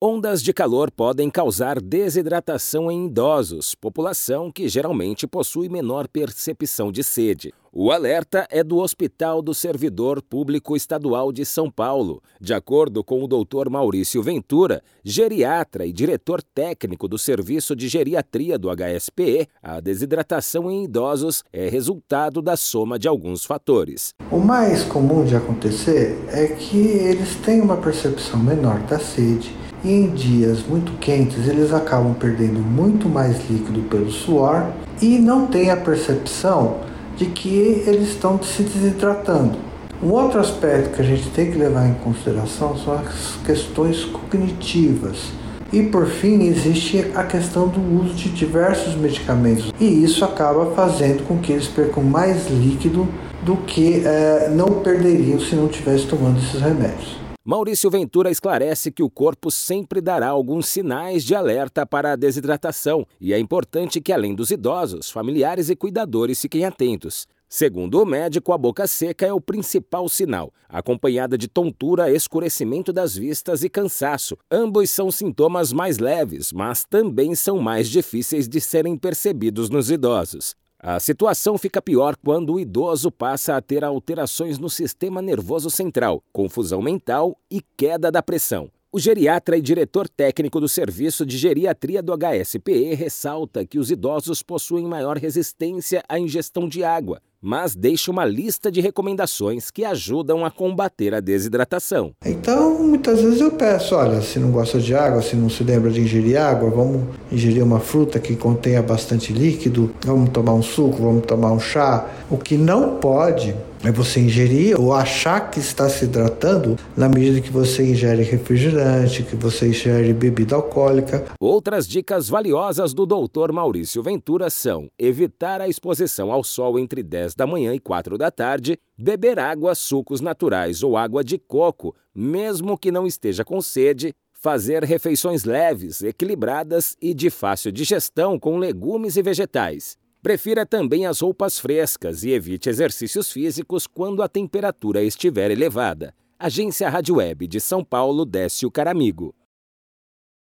Ondas de calor podem causar desidratação em idosos, população que geralmente possui menor percepção de sede. O alerta é do Hospital do Servidor Público Estadual de São Paulo. De acordo com o Dr. Maurício Ventura, geriatra e diretor técnico do Serviço de Geriatria do HSPE, a desidratação em idosos é resultado da soma de alguns fatores. O mais comum de acontecer é que eles têm uma percepção menor da sede e em dias muito quentes eles acabam perdendo muito mais líquido pelo suor e não têm a percepção de que eles estão se desidratando. Um outro aspecto que a gente tem que levar em consideração são as questões cognitivas. E por fim, existe a questão do uso de diversos medicamentos, e isso acaba fazendo com que eles percam mais líquido do que é, não perderiam se não estivesse tomando esses remédios. Maurício Ventura esclarece que o corpo sempre dará alguns sinais de alerta para a desidratação e é importante que, além dos idosos, familiares e cuidadores fiquem atentos. Segundo o médico, a boca seca é o principal sinal, acompanhada de tontura, escurecimento das vistas e cansaço. Ambos são sintomas mais leves, mas também são mais difíceis de serem percebidos nos idosos. A situação fica pior quando o idoso passa a ter alterações no sistema nervoso central, confusão mental e queda da pressão. O geriatra e diretor técnico do Serviço de Geriatria do HSPE ressalta que os idosos possuem maior resistência à ingestão de água, mas deixa uma lista de recomendações que ajudam a combater a desidratação. Então, muitas vezes eu peço, olha, se não gosta de água, se não se lembra de ingerir água, vamos ingerir uma fruta que contenha bastante líquido, vamos tomar um suco, vamos tomar um chá. O que não pode é você ingerir ou achar que está se hidratando na medida que você ingere refrigerante, que você ingere bebida alcoólica. Outras dicas valiosas do Dr. Maurício Ventura são evitar a exposição ao sol entre 10 da manhã e 4 da tarde, beber água, sucos naturais ou água de coco, mesmo que não esteja com sede, fazer refeições leves, equilibradas e de fácil digestão com legumes e vegetais. Prefira também as roupas frescas e evite exercícios físicos quando a temperatura estiver elevada. Agência Rádio Web de São Paulo, Décio Caramigo.